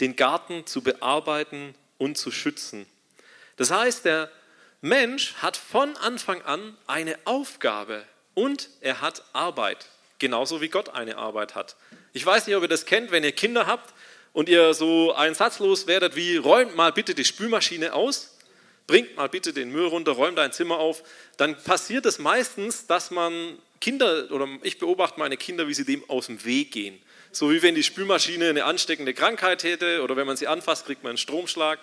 den Garten zu bearbeiten und zu schützen. Das heißt, der Mensch hat von Anfang an eine Aufgabe und er hat Arbeit, genauso wie Gott eine Arbeit hat. Ich weiß nicht, ob ihr das kennt, wenn ihr Kinder habt und ihr so einsatzlos werdet wie, räumt mal bitte die Spülmaschine aus, bringt mal bitte den Müll runter, räumt dein Zimmer auf, dann passiert es meistens, dass man Kinder, oder ich beobachte meine Kinder, wie sie dem aus dem Weg gehen. So wie wenn die Spülmaschine eine ansteckende Krankheit hätte oder wenn man sie anfasst, kriegt man einen Stromschlag.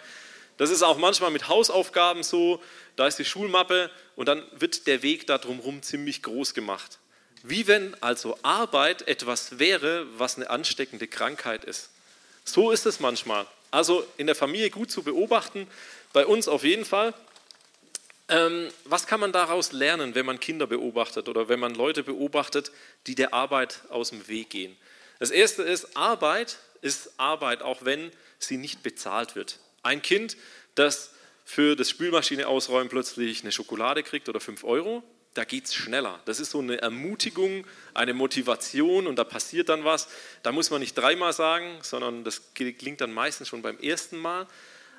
Das ist auch manchmal mit Hausaufgaben so. Da ist die Schulmappe und dann wird der Weg da drumherum ziemlich groß gemacht. Wie wenn also Arbeit etwas wäre, was eine ansteckende Krankheit ist. So ist es manchmal. Also in der Familie gut zu beobachten, bei uns auf jeden Fall. Ähm, was kann man daraus lernen, wenn man Kinder beobachtet oder wenn man Leute beobachtet, die der Arbeit aus dem Weg gehen? Das erste ist, Arbeit ist Arbeit, auch wenn sie nicht bezahlt wird. Ein Kind, das für das Spülmaschine ausräumen plötzlich eine Schokolade kriegt oder 5 Euro, da geht es schneller. Das ist so eine Ermutigung, eine Motivation und da passiert dann was. Da muss man nicht dreimal sagen, sondern das klingt dann meistens schon beim ersten Mal.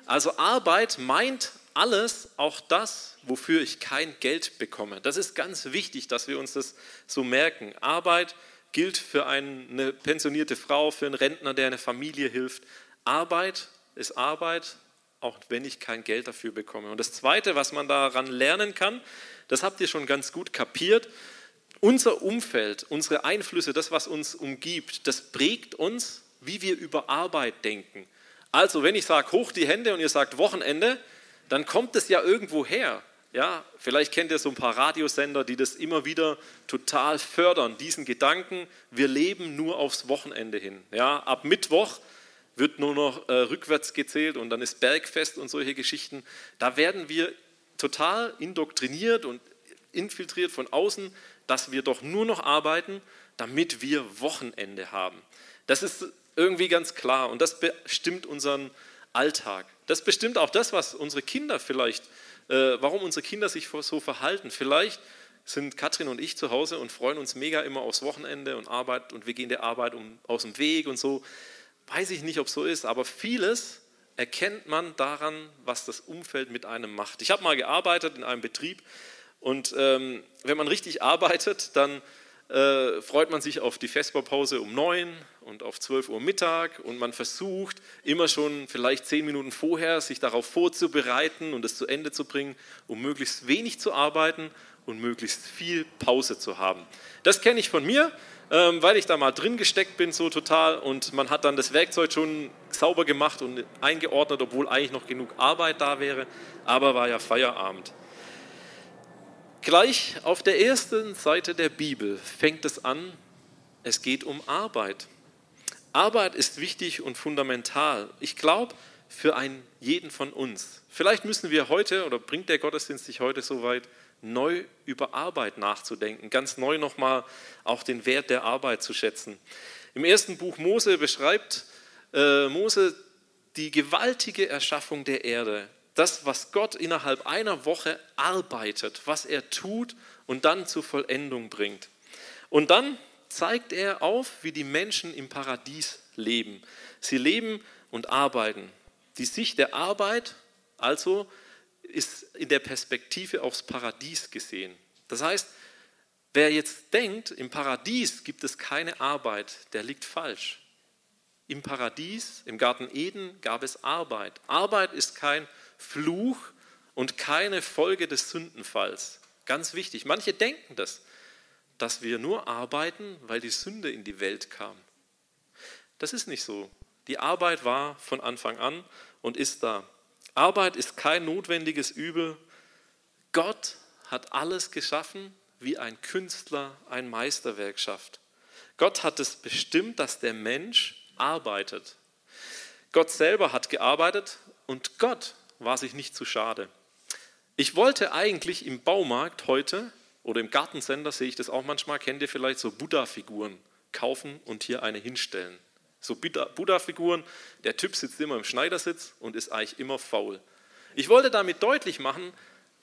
Also Arbeit meint alles, auch das, wofür ich kein Geld bekomme. Das ist ganz wichtig, dass wir uns das so merken. Arbeit gilt für eine pensionierte Frau, für einen Rentner, der eine Familie hilft. Arbeit ist Arbeit, auch wenn ich kein Geld dafür bekomme. Und das Zweite, was man daran lernen kann, das habt ihr schon ganz gut kapiert, unser Umfeld, unsere Einflüsse, das, was uns umgibt, das prägt uns, wie wir über Arbeit denken. Also, wenn ich sage, hoch die Hände und ihr sagt Wochenende, dann kommt es ja irgendwo her. Ja, vielleicht kennt ihr so ein paar Radiosender, die das immer wieder total fördern, diesen Gedanken, wir leben nur aufs Wochenende hin. Ja, ab Mittwoch wird nur noch äh, rückwärts gezählt und dann ist Bergfest und solche Geschichten. Da werden wir total indoktriniert und infiltriert von außen, dass wir doch nur noch arbeiten, damit wir Wochenende haben. Das ist irgendwie ganz klar und das bestimmt unseren Alltag. Das bestimmt auch das, was unsere Kinder vielleicht, warum unsere Kinder sich so verhalten. Vielleicht sind Katrin und ich zu Hause und freuen uns mega immer aufs Wochenende und Arbeit und wir gehen der Arbeit um, aus dem Weg und so. Weiß ich nicht, ob so ist, aber vieles erkennt man daran, was das Umfeld mit einem macht. Ich habe mal gearbeitet in einem Betrieb und ähm, wenn man richtig arbeitet, dann äh, freut man sich auf die Vesperpause um neun und auf 12 Uhr Mittag und man versucht immer schon vielleicht zehn Minuten vorher sich darauf vorzubereiten und es zu Ende zu bringen, um möglichst wenig zu arbeiten und möglichst viel Pause zu haben. Das kenne ich von mir. Ähm, weil ich da mal drin gesteckt bin, so total. Und man hat dann das Werkzeug schon sauber gemacht und eingeordnet, obwohl eigentlich noch genug Arbeit da wäre. Aber war ja Feierabend. Gleich auf der ersten Seite der Bibel fängt es an, es geht um Arbeit. Arbeit ist wichtig und fundamental. Ich glaube, für einen jeden von uns. Vielleicht müssen wir heute, oder bringt der Gottesdienst sich heute so weit, neu über Arbeit nachzudenken, ganz neu nochmal auch den Wert der Arbeit zu schätzen. Im ersten Buch Mose beschreibt äh, Mose die gewaltige Erschaffung der Erde, das, was Gott innerhalb einer Woche arbeitet, was er tut und dann zur Vollendung bringt. Und dann zeigt er auf, wie die Menschen im Paradies leben. Sie leben und arbeiten. Die Sicht der Arbeit also ist in der Perspektive aufs Paradies gesehen. Das heißt, wer jetzt denkt, im Paradies gibt es keine Arbeit, der liegt falsch. Im Paradies, im Garten Eden gab es Arbeit. Arbeit ist kein Fluch und keine Folge des Sündenfalls. Ganz wichtig. Manche denken das, dass wir nur arbeiten, weil die Sünde in die Welt kam. Das ist nicht so. Die Arbeit war von Anfang an und ist da. Arbeit ist kein notwendiges Übel. Gott hat alles geschaffen, wie ein Künstler ein Meisterwerk schafft. Gott hat es bestimmt, dass der Mensch arbeitet. Gott selber hat gearbeitet und Gott war sich nicht zu schade. Ich wollte eigentlich im Baumarkt heute oder im Gartencenter sehe ich das auch manchmal, kennt ihr vielleicht so Buddha-Figuren kaufen und hier eine hinstellen. So Buddha-Figuren, der Typ sitzt immer im Schneidersitz und ist eigentlich immer faul. Ich wollte damit deutlich machen,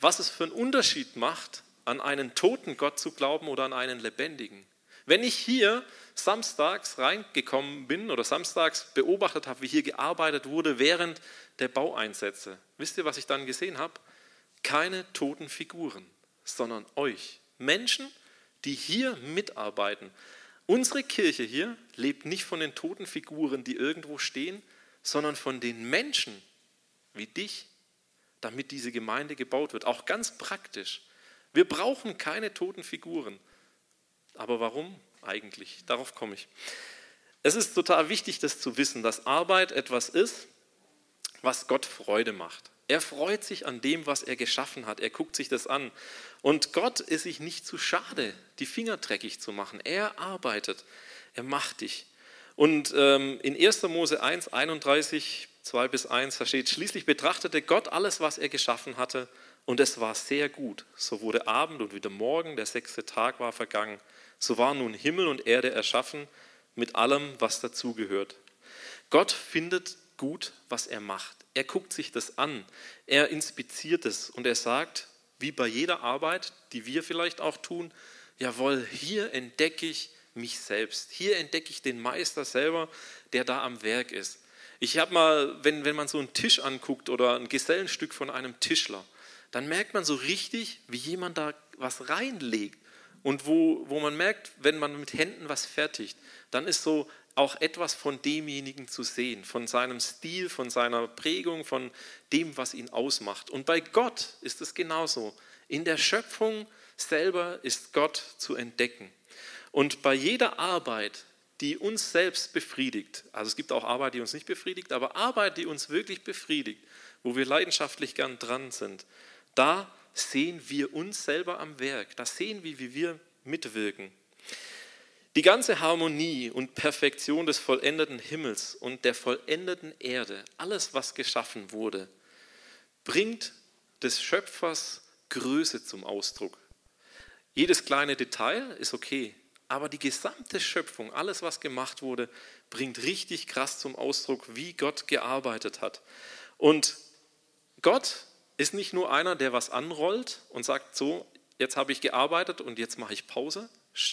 was es für einen Unterschied macht, an einen toten Gott zu glauben oder an einen lebendigen. Wenn ich hier samstags reingekommen bin oder samstags beobachtet habe, wie hier gearbeitet wurde während der Baueinsätze, wisst ihr, was ich dann gesehen habe? Keine toten Figuren, sondern euch, Menschen, die hier mitarbeiten. Unsere Kirche hier lebt nicht von den toten Figuren, die irgendwo stehen, sondern von den Menschen wie dich, damit diese Gemeinde gebaut wird. Auch ganz praktisch. Wir brauchen keine toten Figuren. Aber warum eigentlich? Darauf komme ich. Es ist total wichtig, das zu wissen, dass Arbeit etwas ist, was Gott Freude macht. Er freut sich an dem, was er geschaffen hat. Er guckt sich das an. Und Gott ist sich nicht zu schade, die Finger dreckig zu machen. Er arbeitet. Er macht dich. Und ähm, in 1. Mose 1, 31, 2 bis 1, da steht, schließlich betrachtete Gott alles, was er geschaffen hatte, und es war sehr gut. So wurde Abend und wieder Morgen, der sechste Tag war vergangen. So waren nun Himmel und Erde erschaffen mit allem, was dazugehört. Gott findet gut, was er macht. Er guckt sich das an, er inspiziert es und er sagt, wie bei jeder Arbeit, die wir vielleicht auch tun, jawohl, hier entdecke ich mich selbst. Hier entdecke ich den Meister selber, der da am Werk ist. Ich habe mal, wenn, wenn man so einen Tisch anguckt oder ein Gesellenstück von einem Tischler, dann merkt man so richtig, wie jemand da was reinlegt. Und wo, wo man merkt, wenn man mit Händen was fertigt, dann ist so auch etwas von demjenigen zu sehen, von seinem Stil, von seiner Prägung, von dem, was ihn ausmacht. Und bei Gott ist es genauso. In der Schöpfung selber ist Gott zu entdecken. Und bei jeder Arbeit, die uns selbst befriedigt, also es gibt auch Arbeit, die uns nicht befriedigt, aber Arbeit, die uns wirklich befriedigt, wo wir leidenschaftlich gern dran sind, da sehen wir uns selber am Werk, da sehen wir, wie wir mitwirken. Die ganze Harmonie und Perfektion des vollendeten Himmels und der vollendeten Erde, alles, was geschaffen wurde, bringt des Schöpfers Größe zum Ausdruck. Jedes kleine Detail ist okay, aber die gesamte Schöpfung, alles, was gemacht wurde, bringt richtig krass zum Ausdruck, wie Gott gearbeitet hat. Und Gott ist nicht nur einer, der was anrollt und sagt, so, jetzt habe ich gearbeitet und jetzt mache ich Pause,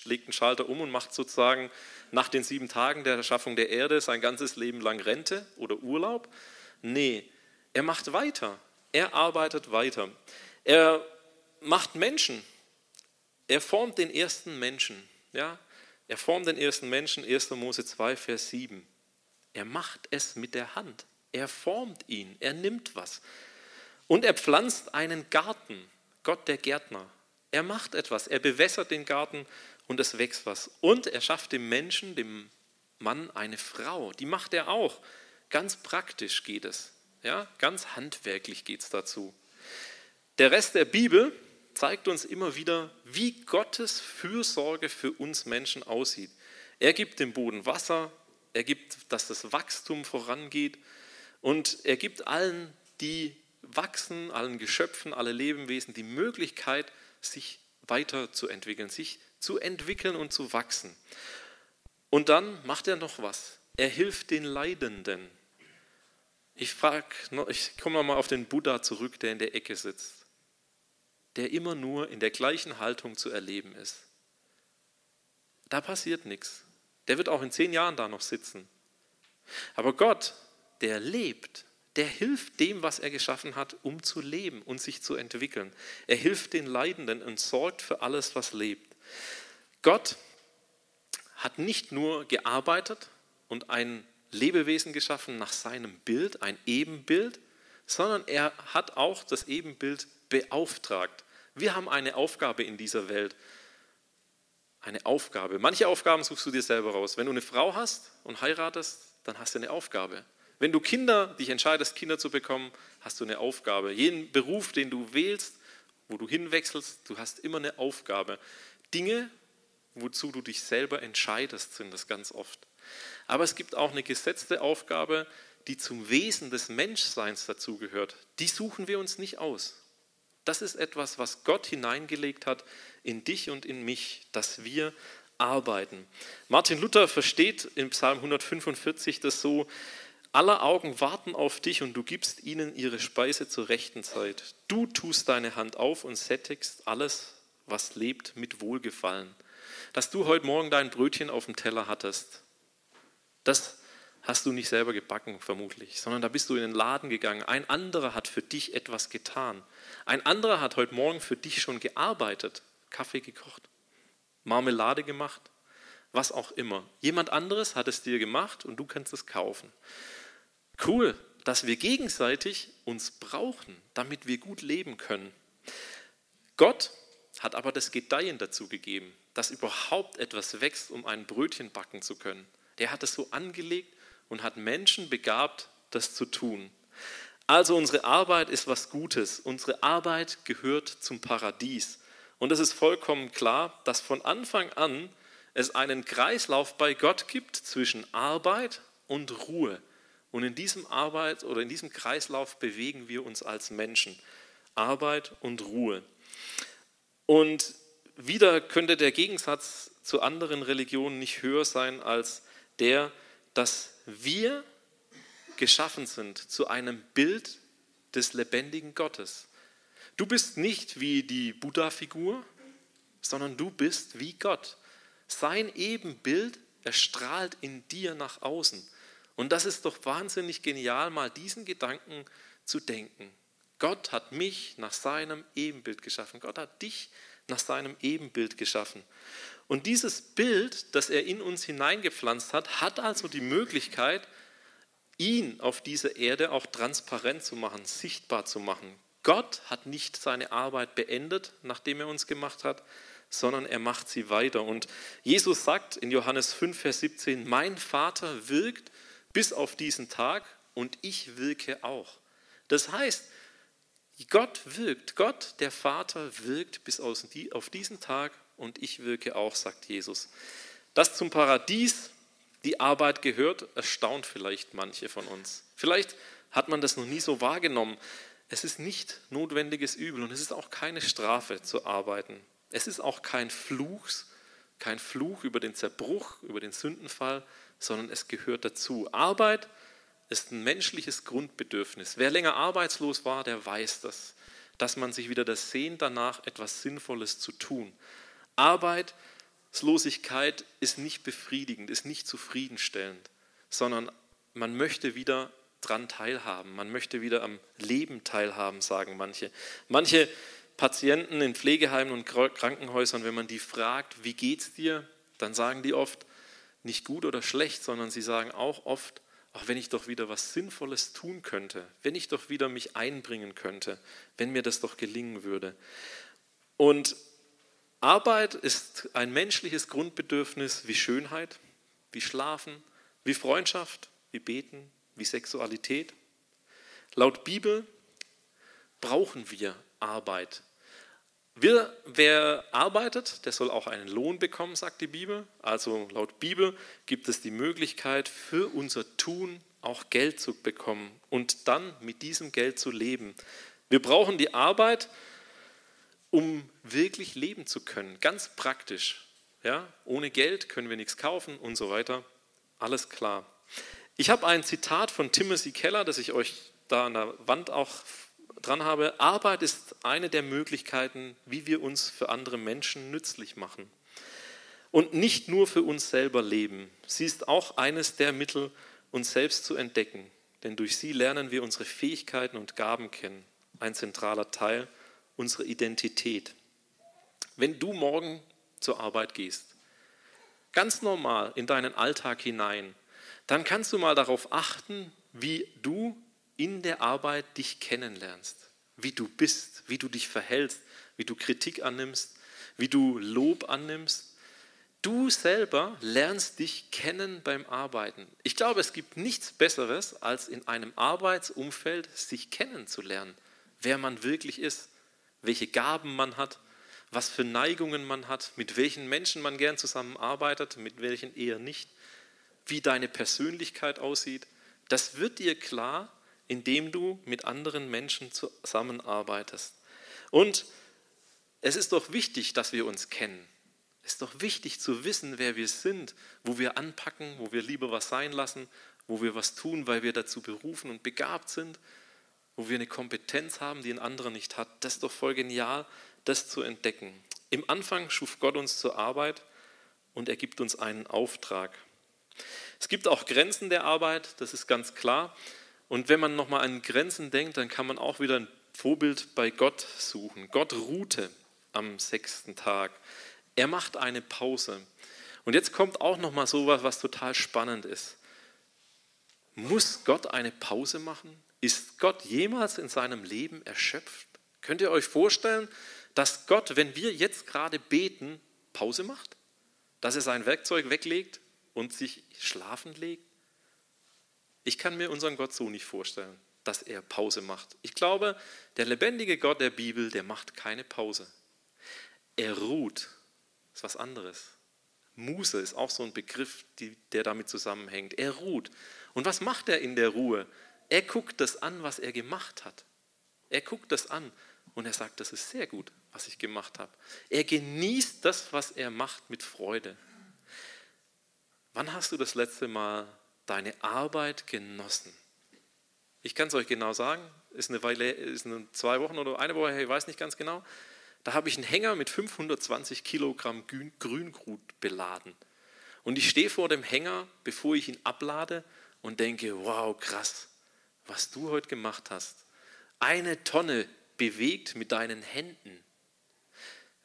legt einen Schalter um und macht sozusagen nach den sieben Tagen der Erschaffung der Erde sein ganzes Leben lang Rente oder Urlaub. Nee, er macht weiter. Er arbeitet weiter. Er macht Menschen. Er formt den ersten Menschen. Ja? Er formt den ersten Menschen, 1. Mose 2, Vers 7. Er macht es mit der Hand. Er formt ihn. Er nimmt was. Und er pflanzt einen Garten. Gott der Gärtner. Er macht etwas, er bewässert den Garten und es wächst was. Und er schafft dem Menschen, dem Mann, eine Frau. Die macht er auch. Ganz praktisch geht es. Ja, ganz handwerklich geht es dazu. Der Rest der Bibel zeigt uns immer wieder, wie Gottes Fürsorge für uns Menschen aussieht. Er gibt dem Boden Wasser, er gibt, dass das Wachstum vorangeht und er gibt allen, die wachsen, allen Geschöpfen, alle Lebewesen die Möglichkeit, sich weiterzuentwickeln, sich zu entwickeln und zu wachsen. Und dann macht er noch was. Er hilft den Leidenden. Ich frage, ich komme nochmal auf den Buddha zurück, der in der Ecke sitzt, der immer nur in der gleichen Haltung zu erleben ist. Da passiert nichts. Der wird auch in zehn Jahren da noch sitzen. Aber Gott, der lebt, der hilft dem, was er geschaffen hat, um zu leben und sich zu entwickeln. Er hilft den Leidenden und sorgt für alles, was lebt. Gott hat nicht nur gearbeitet und ein Lebewesen geschaffen nach seinem Bild, ein Ebenbild, sondern er hat auch das Ebenbild beauftragt. Wir haben eine Aufgabe in dieser Welt. Eine Aufgabe. Manche Aufgaben suchst du dir selber raus. Wenn du eine Frau hast und heiratest, dann hast du eine Aufgabe. Wenn du Kinder, dich entscheidest, Kinder zu bekommen, hast du eine Aufgabe. Jeden Beruf, den du wählst, wo du hinwechselst, du hast immer eine Aufgabe. Dinge, wozu du dich selber entscheidest, sind das ganz oft. Aber es gibt auch eine gesetzte Aufgabe, die zum Wesen des Menschseins dazugehört. Die suchen wir uns nicht aus. Das ist etwas, was Gott hineingelegt hat in dich und in mich, dass wir arbeiten. Martin Luther versteht in Psalm 145 das so, Aller Augen warten auf dich und du gibst ihnen ihre Speise zur rechten Zeit. Du tust deine Hand auf und sättigst alles, was lebt, mit Wohlgefallen. dass du heute Morgen dein Brötchen auf dem Teller hattest. Das hast du nicht selber gebacken, vermutlich, sondern da bist du in den Laden gegangen. Ein anderer hat für dich etwas getan. Ein anderer hat heute Morgen für dich schon gearbeitet, Kaffee gekocht, Marmelade gemacht, was auch immer. Jemand anderes hat es dir gemacht und du kannst es kaufen. Cool, dass wir gegenseitig uns brauchen, damit wir gut leben können. Gott hat aber das Gedeihen dazu gegeben, dass überhaupt etwas wächst, um ein Brötchen backen zu können. Der hat es so angelegt und hat Menschen begabt, das zu tun. Also unsere Arbeit ist was Gutes. Unsere Arbeit gehört zum Paradies. Und es ist vollkommen klar, dass von Anfang an es einen Kreislauf bei Gott gibt zwischen Arbeit und Ruhe. Und in diesem Arbeit oder in diesem Kreislauf bewegen wir uns als Menschen. Arbeit und Ruhe. Und wieder könnte der Gegensatz zu anderen Religionen nicht höher sein als der, dass wir geschaffen sind zu einem Bild des lebendigen Gottes. Du bist nicht wie die Buddha-Figur, sondern du bist wie Gott. Sein Ebenbild erstrahlt in dir nach außen. Und das ist doch wahnsinnig genial, mal diesen Gedanken zu denken. Gott hat mich nach seinem Ebenbild geschaffen. Gott hat dich nach seinem Ebenbild geschaffen. Und dieses Bild, das er in uns hineingepflanzt hat, hat also die Möglichkeit, ihn auf dieser Erde auch transparent zu machen, sichtbar zu machen. Gott hat nicht seine Arbeit beendet, nachdem er uns gemacht hat, sondern er macht sie weiter. Und Jesus sagt in Johannes 5, Vers 17, mein Vater wirkt bis auf diesen Tag und ich wirke auch. Das heißt, Gott wirkt, Gott, der Vater, wirkt bis auf diesen Tag und ich wirke auch, sagt Jesus. Dass zum Paradies die Arbeit gehört, erstaunt vielleicht manche von uns. Vielleicht hat man das noch nie so wahrgenommen. Es ist nicht notwendiges Übel und es ist auch keine Strafe zu arbeiten. Es ist auch kein Fluch, kein Fluch über den Zerbruch, über den Sündenfall, sondern es gehört dazu. Arbeit ist ein menschliches Grundbedürfnis. Wer länger arbeitslos war, der weiß das, dass man sich wieder das Sehnt danach, etwas Sinnvolles zu tun. Arbeitslosigkeit ist nicht befriedigend, ist nicht zufriedenstellend, sondern man möchte wieder dran teilhaben, man möchte wieder am Leben teilhaben, sagen manche. Manche Patienten in Pflegeheimen und Krankenhäusern, wenn man die fragt, wie geht's dir, dann sagen die oft nicht gut oder schlecht, sondern sie sagen auch oft, ach, wenn ich doch wieder was Sinnvolles tun könnte, wenn ich doch wieder mich einbringen könnte, wenn mir das doch gelingen würde. Und Arbeit ist ein menschliches Grundbedürfnis wie Schönheit, wie Schlafen, wie Freundschaft, wie Beten, wie Sexualität. Laut Bibel brauchen wir Arbeit. Wir, wer arbeitet, der soll auch einen Lohn bekommen, sagt die Bibel. Also laut Bibel gibt es die Möglichkeit, für unser Tun auch Geld zu bekommen und dann mit diesem Geld zu leben. Wir brauchen die Arbeit, um wirklich leben zu können, ganz praktisch. Ja? Ohne Geld können wir nichts kaufen und so weiter. Alles klar. Ich habe ein Zitat von Timothy Keller, das ich euch da an der Wand auch dran habe, Arbeit ist eine der Möglichkeiten, wie wir uns für andere Menschen nützlich machen. Und nicht nur für uns selber leben. Sie ist auch eines der Mittel, uns selbst zu entdecken. Denn durch sie lernen wir unsere Fähigkeiten und Gaben kennen. Ein zentraler Teil unserer Identität. Wenn du morgen zur Arbeit gehst, ganz normal in deinen Alltag hinein, dann kannst du mal darauf achten, wie du in der Arbeit dich kennenlernst, wie du bist, wie du dich verhältst, wie du Kritik annimmst, wie du Lob annimmst. Du selber lernst dich kennen beim Arbeiten. Ich glaube, es gibt nichts Besseres, als in einem Arbeitsumfeld sich kennenzulernen, wer man wirklich ist, welche Gaben man hat, was für Neigungen man hat, mit welchen Menschen man gern zusammenarbeitet, mit welchen eher nicht, wie deine Persönlichkeit aussieht. Das wird dir klar, indem du mit anderen Menschen zusammenarbeitest. Und es ist doch wichtig, dass wir uns kennen. Es ist doch wichtig zu wissen, wer wir sind, wo wir anpacken, wo wir lieber was sein lassen, wo wir was tun, weil wir dazu berufen und begabt sind, wo wir eine Kompetenz haben, die ein anderer nicht hat. Das ist doch voll genial, das zu entdecken. Im Anfang schuf Gott uns zur Arbeit und er gibt uns einen Auftrag. Es gibt auch Grenzen der Arbeit, das ist ganz klar. Und wenn man nochmal an Grenzen denkt, dann kann man auch wieder ein Vorbild bei Gott suchen. Gott ruhte am sechsten Tag. Er macht eine Pause. Und jetzt kommt auch nochmal so was, was total spannend ist. Muss Gott eine Pause machen? Ist Gott jemals in seinem Leben erschöpft? Könnt ihr euch vorstellen, dass Gott, wenn wir jetzt gerade beten, Pause macht? Dass er sein Werkzeug weglegt und sich schlafen legt? Ich kann mir unseren Gott so nicht vorstellen, dass er Pause macht. Ich glaube, der lebendige Gott der Bibel, der macht keine Pause. Er ruht. Das ist was anderes. Muse ist auch so ein Begriff, der damit zusammenhängt. Er ruht. Und was macht er in der Ruhe? Er guckt das an, was er gemacht hat. Er guckt das an und er sagt, das ist sehr gut, was ich gemacht habe. Er genießt das, was er macht, mit Freude. Wann hast du das letzte Mal deine Arbeit genossen? Ich kann es euch genau sagen, ist eine Weile, ist eine zwei Wochen oder eine Woche, ich weiß nicht ganz genau. Da habe ich einen Hänger mit 520 Kilogramm Grüngrut beladen. Und ich stehe vor dem Hänger, bevor ich ihn ablade und denke, wow, krass, was du heute gemacht hast. Eine Tonne bewegt mit deinen Händen.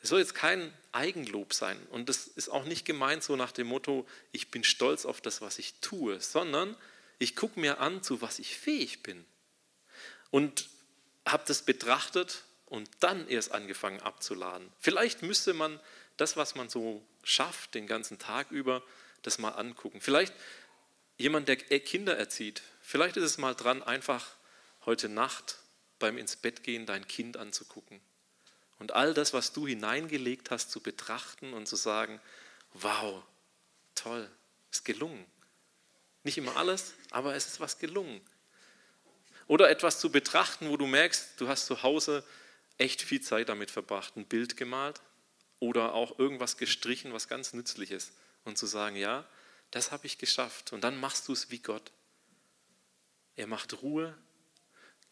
Es soll jetzt kein Eigenlob sein und das ist auch nicht gemeint so nach dem Motto, ich bin stolz auf das, was ich tue, sondern ich gucke mir an, zu was ich fähig bin. Und habe das betrachtet und dann erst angefangen abzuladen. Vielleicht müsste man das, was man so schafft, den ganzen Tag über, das mal angucken. Vielleicht jemand, der Kinder erzieht, vielleicht ist es mal dran, einfach heute Nacht beim ins Bett gehen dein Kind anzugucken und all das, was du hineingelegt hast, zu betrachten und zu sagen, wow, toll, ist gelungen. Nicht immer alles, aber es ist was gelungen. Oder etwas zu betrachten, wo du merkst, du hast zu Hause echt viel Zeit damit verbracht, ein Bild gemalt oder auch irgendwas gestrichen, was ganz nützlich ist. Und zu sagen, ja, das habe ich geschafft. Und dann machst du es wie Gott. Er macht Ruhe,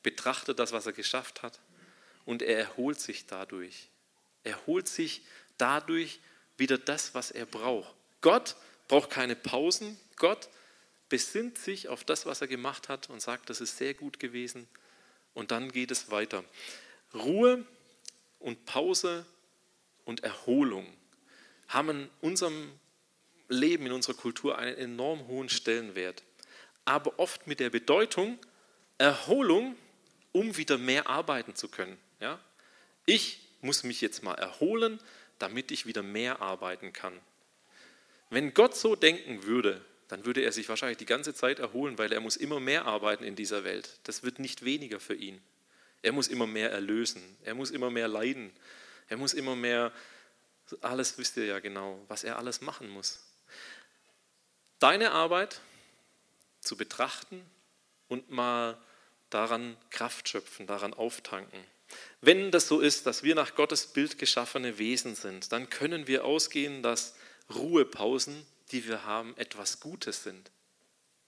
betrachtet das, was er geschafft hat und er erholt sich dadurch. Er holt sich dadurch wieder das, was er braucht. Gott braucht keine Pausen. Gott besinnt sich auf das, was er gemacht hat und sagt, das ist sehr gut gewesen. Und dann geht es weiter. Ruhe und Pause und Erholung haben in unserem Leben, in unserer Kultur einen enorm hohen Stellenwert. Aber oft mit der Bedeutung Erholung, um wieder mehr arbeiten zu können. Ja? Ich muss mich jetzt mal erholen, damit ich wieder mehr arbeiten kann. Wenn Gott so denken würde, dann würde er sich wahrscheinlich die ganze Zeit erholen, weil er muss immer mehr arbeiten in dieser Welt. Das wird nicht weniger für ihn. Er muss immer mehr erlösen. Er muss immer mehr leiden. Er muss immer mehr, alles wisst ihr ja genau, was er alles machen muss. Deine Arbeit zu betrachten und mal daran Kraft schöpfen, daran auftanken. Wenn das so ist, dass wir nach Gottes Bild geschaffene Wesen sind, dann können wir ausgehen, dass Ruhepausen, die wir haben, etwas Gutes sind,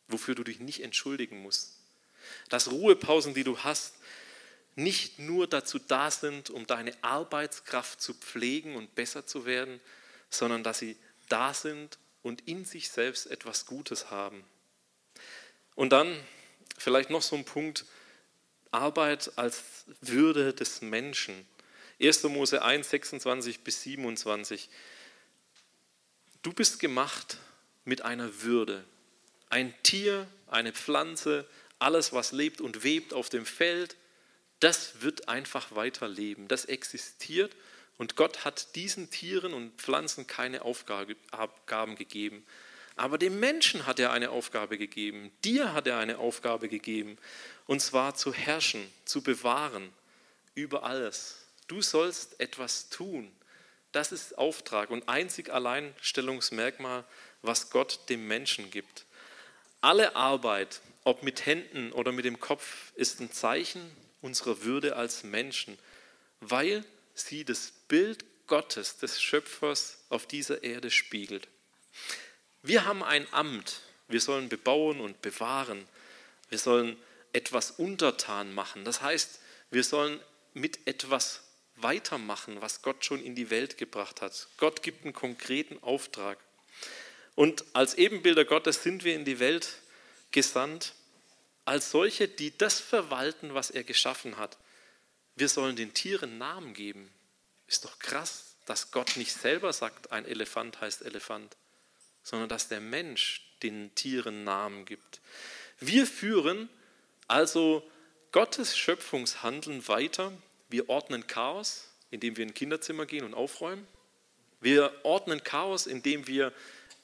wofür du dich nicht entschuldigen musst. Dass Ruhepausen, die du hast, nicht nur dazu da sind, um deine Arbeitskraft zu pflegen und besser zu werden, sondern dass sie da sind und in sich selbst etwas Gutes haben. Und dann vielleicht noch so ein Punkt, Arbeit als Würde des Menschen. 1. Mose 1, 26 bis 27. Du bist gemacht mit einer Würde. Ein Tier, eine Pflanze, alles, was lebt und webt auf dem Feld, das wird einfach weiterleben. Das existiert und Gott hat diesen Tieren und Pflanzen keine Aufgaben gegeben. Aber dem Menschen hat er eine Aufgabe gegeben, dir hat er eine Aufgabe gegeben, und zwar zu herrschen, zu bewahren über alles. Du sollst etwas tun. Das ist Auftrag und einzig Alleinstellungsmerkmal, was Gott dem Menschen gibt. Alle Arbeit, ob mit Händen oder mit dem Kopf, ist ein Zeichen unserer Würde als Menschen, weil sie das Bild Gottes, des Schöpfers auf dieser Erde spiegelt. Wir haben ein Amt. Wir sollen bebauen und bewahren. Wir sollen etwas untertan machen. Das heißt, wir sollen mit etwas weitermachen, was Gott schon in die Welt gebracht hat. Gott gibt einen konkreten Auftrag. Und als Ebenbilder Gottes sind wir in die Welt gesandt, als solche, die das verwalten, was er geschaffen hat. Wir sollen den Tieren Namen geben. Ist doch krass, dass Gott nicht selber sagt, ein Elefant heißt Elefant, sondern dass der Mensch den Tieren Namen gibt. Wir führen also Gottes Schöpfungshandeln weiter. Wir ordnen Chaos, indem wir in ein Kinderzimmer gehen und aufräumen. Wir ordnen Chaos, indem wir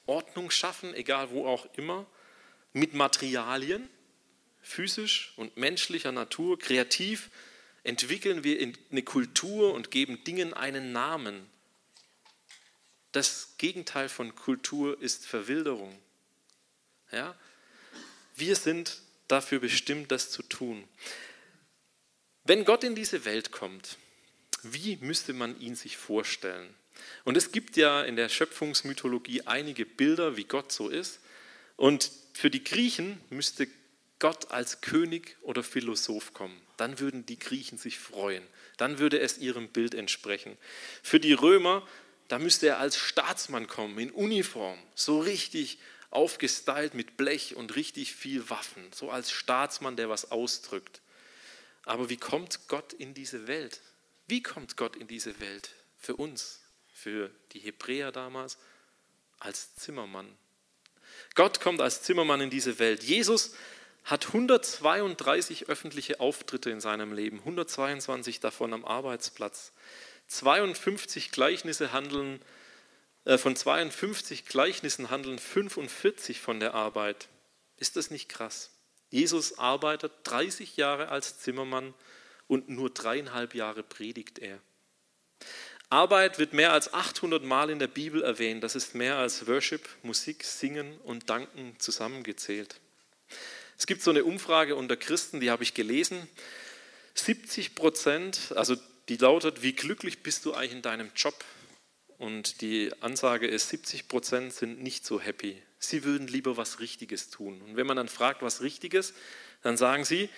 Ordnung schaffen, egal wo auch immer, mit Materialien, physisch und menschlicher Natur, kreativ entwickeln wir eine Kultur und geben Dingen einen Namen. Das Gegenteil von Kultur ist Verwilderung. Ja? Wir sind dafür bestimmt, das zu tun. Wenn Gott in diese Welt kommt, wie müsste man ihn sich vorstellen? Und es gibt ja in der Schöpfungsmythologie einige Bilder, wie Gott so ist. Und für die Griechen müsste Gott als König oder Philosoph kommen. Dann würden die Griechen sich freuen. Dann würde es ihrem Bild entsprechen. Für die Römer, da müsste er als Staatsmann kommen, in Uniform, so richtig aufgestylt mit Blech und richtig viel Waffen, so als Staatsmann, der was ausdrückt. Aber wie kommt Gott in diese Welt? Wie kommt Gott in diese Welt für uns, für die Hebräer damals, als Zimmermann? Gott kommt als Zimmermann in diese Welt. Jesus hat 132 öffentliche Auftritte in seinem Leben, 122 davon am Arbeitsplatz. 52 Gleichnisse handeln äh, von 52 Gleichnissen handeln 45 von der Arbeit. Ist das nicht krass? Jesus arbeitet 30 Jahre als Zimmermann und nur dreieinhalb Jahre predigt er. Arbeit wird mehr als 800 Mal in der Bibel erwähnt. Das ist mehr als Worship, Musik, Singen und Danken zusammengezählt. Es gibt so eine Umfrage unter Christen, die habe ich gelesen. 70 Prozent, also die lautet, wie glücklich bist du eigentlich in deinem Job? Und die Ansage ist, 70 Prozent sind nicht so happy. Sie würden lieber was Richtiges tun. Und wenn man dann fragt, was Richtiges, dann sagen sie,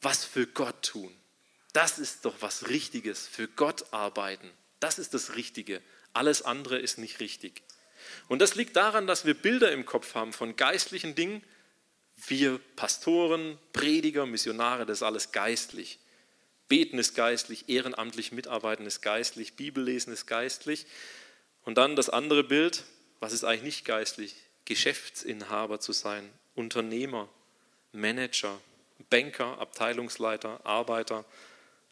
was für Gott tun. Das ist doch was Richtiges, für Gott arbeiten. Das ist das Richtige. Alles andere ist nicht richtig. Und das liegt daran, dass wir Bilder im Kopf haben von geistlichen Dingen. Wir Pastoren, Prediger, Missionare, das ist alles geistlich. Beten ist geistlich, ehrenamtlich mitarbeiten ist geistlich, Bibellesen ist geistlich. Und dann das andere Bild, was ist eigentlich nicht geistlich? Geschäftsinhaber zu sein, Unternehmer, Manager, Banker, Abteilungsleiter, Arbeiter,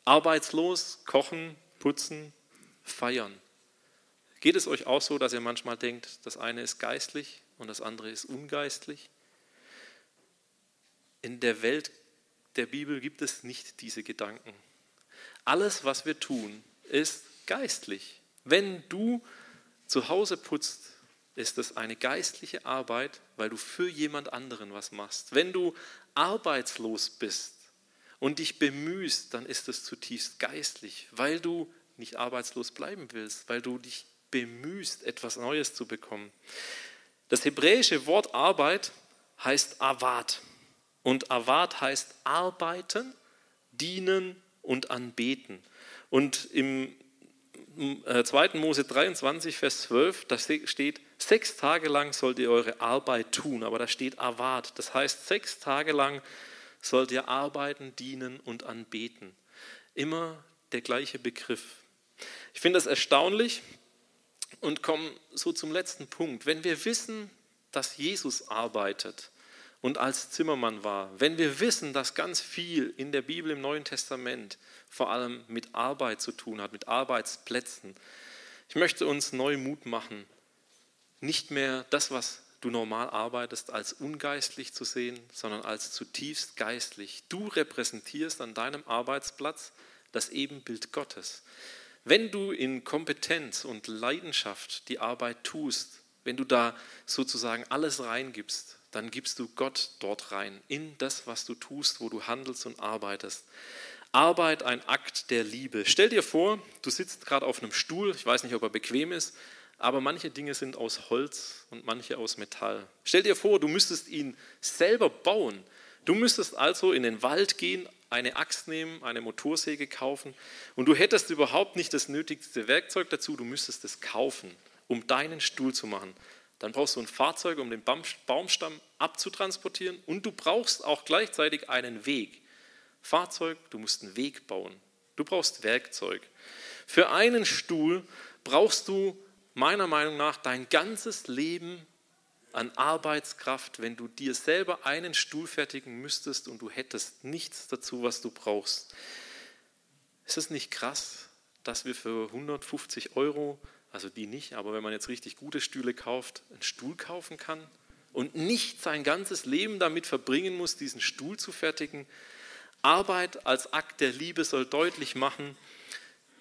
arbeitslos, kochen, putzen, feiern. Geht es euch auch so, dass ihr manchmal denkt, das eine ist geistlich und das andere ist ungeistlich? In der Welt der Bibel gibt es nicht diese Gedanken. Alles, was wir tun, ist geistlich. Wenn du zu Hause putzt, ist es eine geistliche Arbeit, weil du für jemand anderen was machst. Wenn du arbeitslos bist und dich bemühst, dann ist es zutiefst geistlich, weil du nicht arbeitslos bleiben willst, weil du dich bemühst, etwas Neues zu bekommen. Das hebräische Wort Arbeit heißt Avat. Und Avat heißt arbeiten, dienen und anbeten. Und im 2. Äh, Mose 23, Vers 12, da steht, sechs Tage lang sollt ihr eure Arbeit tun, aber da steht Avat. Das heißt, sechs Tage lang sollt ihr arbeiten, dienen und anbeten. Immer der gleiche Begriff. Ich finde das erstaunlich und komme so zum letzten Punkt. Wenn wir wissen, dass Jesus arbeitet, und als Zimmermann war, wenn wir wissen, dass ganz viel in der Bibel im Neuen Testament vor allem mit Arbeit zu tun hat, mit Arbeitsplätzen, ich möchte uns neu Mut machen, nicht mehr das, was du normal arbeitest, als ungeistlich zu sehen, sondern als zutiefst geistlich. Du repräsentierst an deinem Arbeitsplatz das Ebenbild Gottes. Wenn du in Kompetenz und Leidenschaft die Arbeit tust, wenn du da sozusagen alles reingibst, dann gibst du Gott dort rein, in das, was du tust, wo du handelst und arbeitest. Arbeit ein Akt der Liebe. Stell dir vor, du sitzt gerade auf einem Stuhl, ich weiß nicht, ob er bequem ist, aber manche Dinge sind aus Holz und manche aus Metall. Stell dir vor, du müsstest ihn selber bauen. Du müsstest also in den Wald gehen, eine Axt nehmen, eine Motorsäge kaufen und du hättest überhaupt nicht das nötigste Werkzeug dazu, du müsstest es kaufen, um deinen Stuhl zu machen. Dann brauchst du ein Fahrzeug, um den Baumstamm abzutransportieren und du brauchst auch gleichzeitig einen Weg. Fahrzeug, du musst einen Weg bauen. Du brauchst Werkzeug. Für einen Stuhl brauchst du meiner Meinung nach dein ganzes Leben an Arbeitskraft, wenn du dir selber einen Stuhl fertigen müsstest und du hättest nichts dazu, was du brauchst. Ist es nicht krass, dass wir für 150 Euro, also die nicht, aber wenn man jetzt richtig gute Stühle kauft, einen Stuhl kaufen kann und nicht sein ganzes Leben damit verbringen muss, diesen Stuhl zu fertigen? Arbeit als Akt der Liebe soll deutlich machen,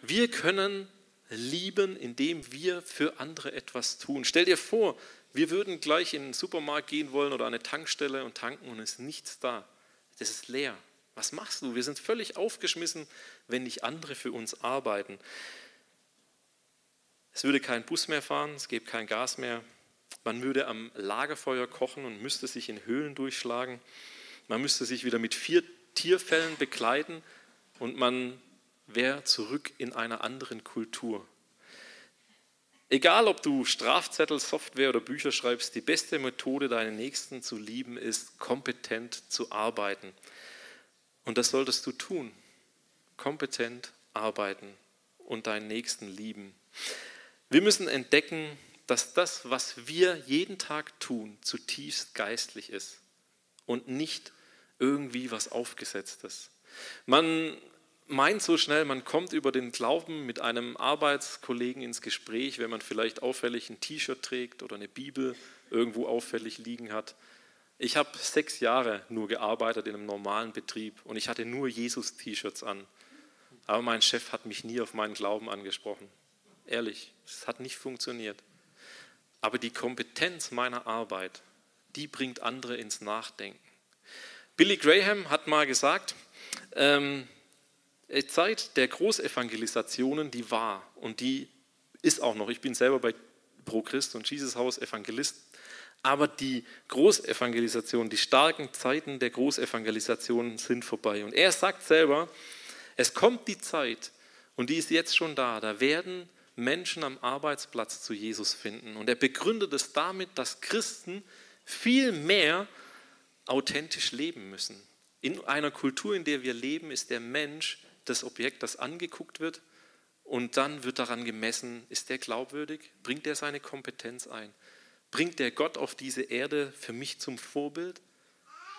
wir können lieben, indem wir für andere etwas tun. Stell dir vor, wir würden gleich in den Supermarkt gehen wollen oder eine Tankstelle und tanken und es ist nichts da. Das ist leer. Was machst du? Wir sind völlig aufgeschmissen, wenn nicht andere für uns arbeiten. Es würde kein Bus mehr fahren, es gäbe kein Gas mehr. Man würde am Lagerfeuer kochen und müsste sich in Höhlen durchschlagen. Man müsste sich wieder mit vier Tierfällen bekleiden und man wäre zurück in einer anderen Kultur. Egal, ob du Strafzettel, Software oder Bücher schreibst, die beste Methode, deinen Nächsten zu lieben, ist, kompetent zu arbeiten. Und das solltest du tun. Kompetent arbeiten und deinen Nächsten lieben. Wir müssen entdecken, dass das, was wir jeden Tag tun, zutiefst geistlich ist und nicht irgendwie was Aufgesetztes. Man meint so schnell, man kommt über den Glauben mit einem Arbeitskollegen ins Gespräch, wenn man vielleicht auffällig ein T-Shirt trägt oder eine Bibel irgendwo auffällig liegen hat. Ich habe sechs Jahre nur gearbeitet in einem normalen Betrieb und ich hatte nur Jesus-T-Shirts an. Aber mein Chef hat mich nie auf meinen Glauben angesprochen. Ehrlich, es hat nicht funktioniert. Aber die Kompetenz meiner Arbeit, die bringt andere ins Nachdenken. Billy Graham hat mal gesagt, ähm, Zeit der Großevangelisationen, die war und die ist auch noch. Ich bin selber bei Pro Christ und Jesus Haus Evangelist. Aber die Großevangelisation, die starken Zeiten der Großevangelisation sind vorbei. Und er sagt selber, es kommt die Zeit, und die ist jetzt schon da, da werden Menschen am Arbeitsplatz zu Jesus finden. Und er begründet es damit, dass Christen viel mehr authentisch leben müssen. In einer Kultur, in der wir leben, ist der Mensch das Objekt, das angeguckt wird und dann wird daran gemessen, ist der glaubwürdig, bringt er seine Kompetenz ein, bringt der Gott auf diese Erde für mich zum Vorbild?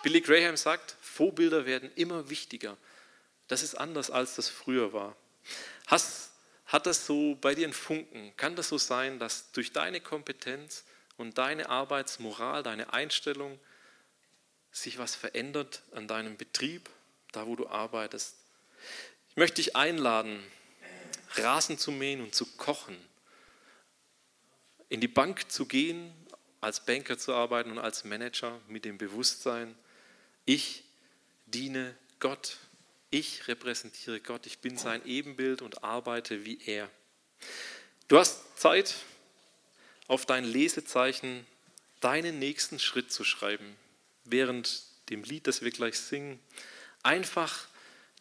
Billy Graham sagt, Vorbilder werden immer wichtiger. Das ist anders, als das früher war. Hast, hat das so bei dir einen Funken? Kann das so sein, dass durch deine Kompetenz und deine Arbeitsmoral, deine Einstellung sich was verändert an deinem Betrieb, da wo du arbeitest? Ich möchte dich einladen, Rasen zu mähen und zu kochen, in die Bank zu gehen, als Banker zu arbeiten und als Manager mit dem Bewusstsein, ich diene Gott, ich repräsentiere Gott, ich bin sein Ebenbild und arbeite wie er. Du hast Zeit, auf dein Lesezeichen deinen nächsten Schritt zu schreiben, während dem Lied, das wir gleich singen, einfach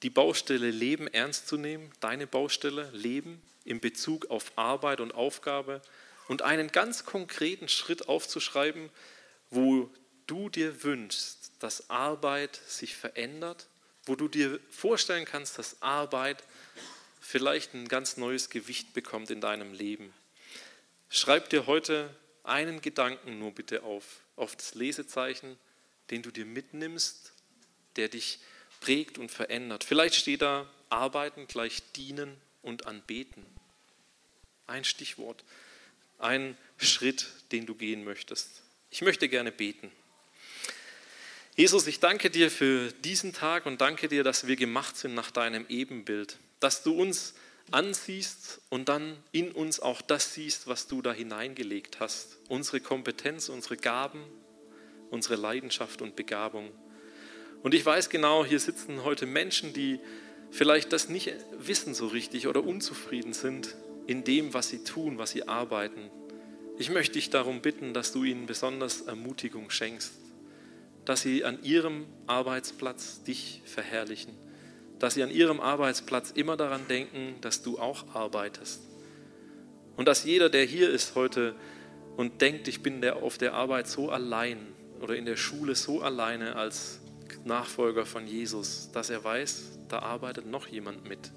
die Baustelle Leben ernst zu nehmen, deine Baustelle Leben in Bezug auf Arbeit und Aufgabe und einen ganz konkreten Schritt aufzuschreiben, wo du dir wünschst, dass Arbeit sich verändert, wo du dir vorstellen kannst, dass Arbeit vielleicht ein ganz neues Gewicht bekommt in deinem Leben. Schreib dir heute einen Gedanken nur bitte auf, auf das Lesezeichen, den du dir mitnimmst, der dich prägt und verändert. Vielleicht steht da arbeiten gleich dienen und anbeten. Ein Stichwort, ein Schritt, den du gehen möchtest. Ich möchte gerne beten. Jesus, ich danke dir für diesen Tag und danke dir, dass wir gemacht sind nach deinem Ebenbild, dass du uns ansiehst und dann in uns auch das siehst, was du da hineingelegt hast. Unsere Kompetenz, unsere Gaben, unsere Leidenschaft und Begabung. Und ich weiß genau, hier sitzen heute Menschen, die vielleicht das nicht wissen so richtig oder unzufrieden sind in dem, was sie tun, was sie arbeiten. Ich möchte dich darum bitten, dass du ihnen besonders Ermutigung schenkst, dass sie an ihrem Arbeitsplatz dich verherrlichen, dass sie an ihrem Arbeitsplatz immer daran denken, dass du auch arbeitest. Und dass jeder, der hier ist heute, und denkt, ich bin der, auf der Arbeit so allein oder in der Schule so alleine als Nachfolger von Jesus, dass er weiß, da arbeitet noch jemand mit.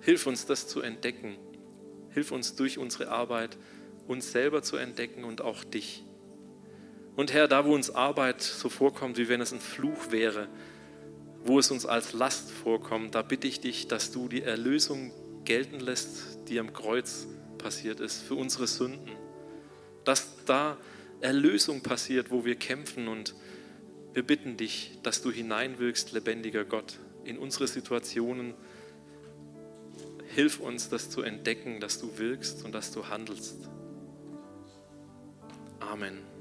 Hilf uns, das zu entdecken. Hilf uns durch unsere Arbeit, uns selber zu entdecken und auch dich. Und Herr, da wo uns Arbeit so vorkommt, wie wenn es ein Fluch wäre, wo es uns als Last vorkommt, da bitte ich dich, dass du die Erlösung gelten lässt, die am Kreuz passiert ist, für unsere Sünden. Dass da Erlösung passiert, wo wir kämpfen und wir bitten dich, dass du hineinwirkst, lebendiger Gott, in unsere Situationen. Hilf uns, das zu entdecken, dass du wirkst und dass du handelst. Amen.